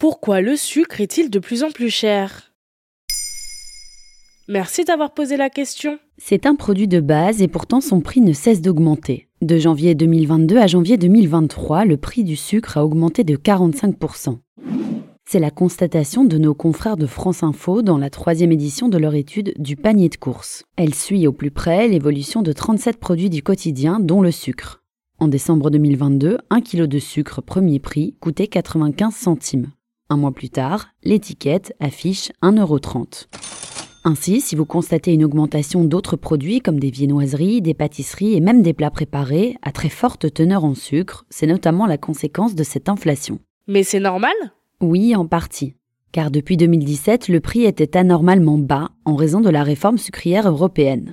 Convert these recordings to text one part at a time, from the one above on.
Pourquoi le sucre est-il de plus en plus cher? Merci d'avoir posé la question. C'est un produit de base et pourtant son prix ne cesse d'augmenter. De janvier 2022 à janvier 2023, le prix du sucre a augmenté de 45%. C'est la constatation de nos confrères de France Info dans la troisième édition de leur étude du panier de course. Elle suit au plus près l'évolution de 37 produits du quotidien, dont le sucre. En décembre 2022, un kilo de sucre premier prix coûtait 95 centimes. Un mois plus tard, l'étiquette affiche 1,30€. Ainsi, si vous constatez une augmentation d'autres produits comme des viennoiseries, des pâtisseries et même des plats préparés à très forte teneur en sucre, c'est notamment la conséquence de cette inflation. Mais c'est normal? Oui, en partie. Car depuis 2017, le prix était anormalement bas en raison de la réforme sucrière européenne.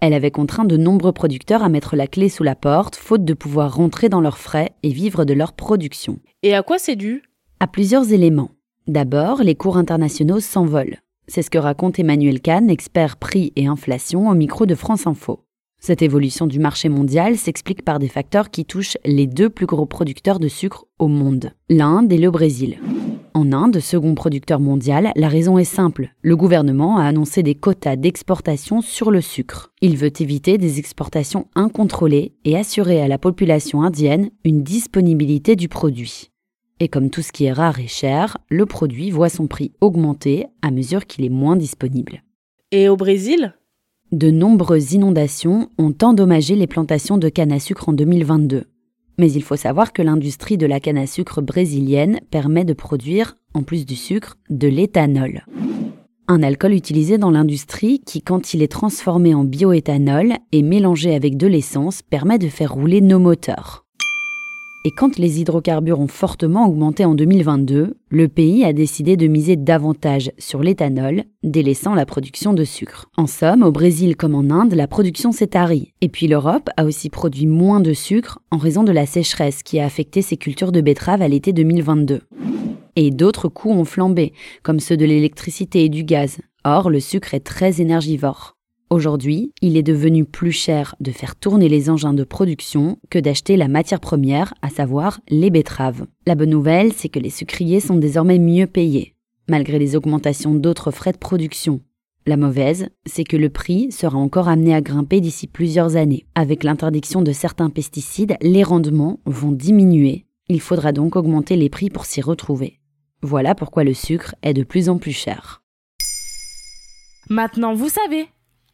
Elle avait contraint de nombreux producteurs à mettre la clé sous la porte, faute de pouvoir rentrer dans leurs frais et vivre de leur production. Et à quoi c'est dû? À plusieurs éléments. D'abord, les cours internationaux s'envolent. C'est ce que raconte Emmanuel Kahn, expert prix et inflation, au micro de France Info. Cette évolution du marché mondial s'explique par des facteurs qui touchent les deux plus gros producteurs de sucre au monde, l'Inde et le Brésil. En Inde, second producteur mondial, la raison est simple. Le gouvernement a annoncé des quotas d'exportation sur le sucre. Il veut éviter des exportations incontrôlées et assurer à la population indienne une disponibilité du produit. Et comme tout ce qui est rare et cher, le produit voit son prix augmenter à mesure qu'il est moins disponible. Et au Brésil? De nombreuses inondations ont endommagé les plantations de canne à sucre en 2022. Mais il faut savoir que l'industrie de la canne à sucre brésilienne permet de produire, en plus du sucre, de l'éthanol. Un alcool utilisé dans l'industrie qui, quand il est transformé en bioéthanol et mélangé avec de l'essence, permet de faire rouler nos moteurs. Et quand les hydrocarbures ont fortement augmenté en 2022, le pays a décidé de miser davantage sur l'éthanol, délaissant la production de sucre. En somme, au Brésil comme en Inde, la production s'est tarie. Et puis l'Europe a aussi produit moins de sucre en raison de la sécheresse qui a affecté ses cultures de betteraves à l'été 2022. Et d'autres coûts ont flambé, comme ceux de l'électricité et du gaz. Or, le sucre est très énergivore. Aujourd'hui, il est devenu plus cher de faire tourner les engins de production que d'acheter la matière première, à savoir les betteraves. La bonne nouvelle, c'est que les sucriers sont désormais mieux payés, malgré les augmentations d'autres frais de production. La mauvaise, c'est que le prix sera encore amené à grimper d'ici plusieurs années. Avec l'interdiction de certains pesticides, les rendements vont diminuer. Il faudra donc augmenter les prix pour s'y retrouver. Voilà pourquoi le sucre est de plus en plus cher. Maintenant, vous savez